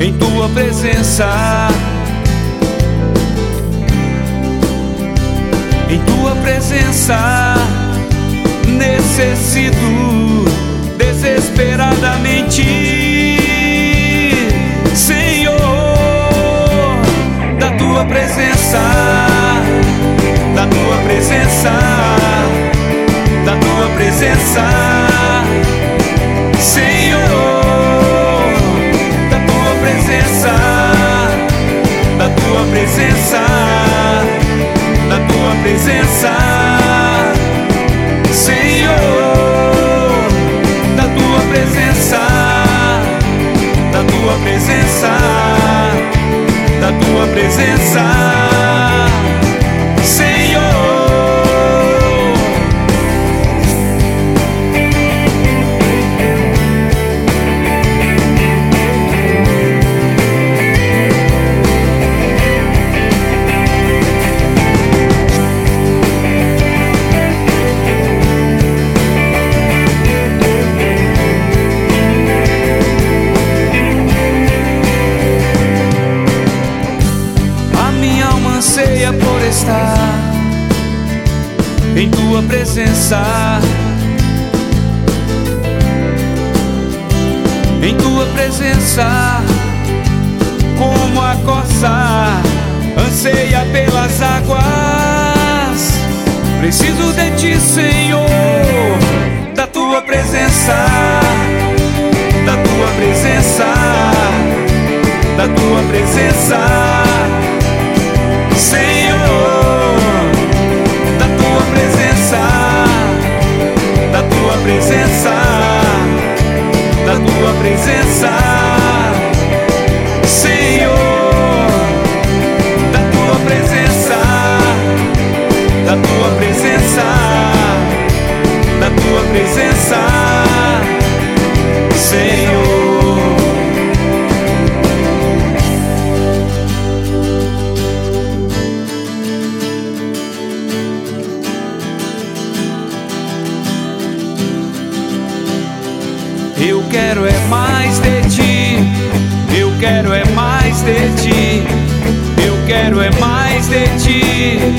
em tua presença. Em tua presença, necessito desesperadamente, Senhor, da tua presença, da tua presença, da tua presença, presença, da tua presença, anseia por estar em tua presença. Em tua presença, como a coça anseia pelas águas. Preciso de ti, Senhor, da tua presença, da tua presença, da tua presença. Presença, quero é mais de ti, eu quero é mais de ti, eu quero é mais de ti.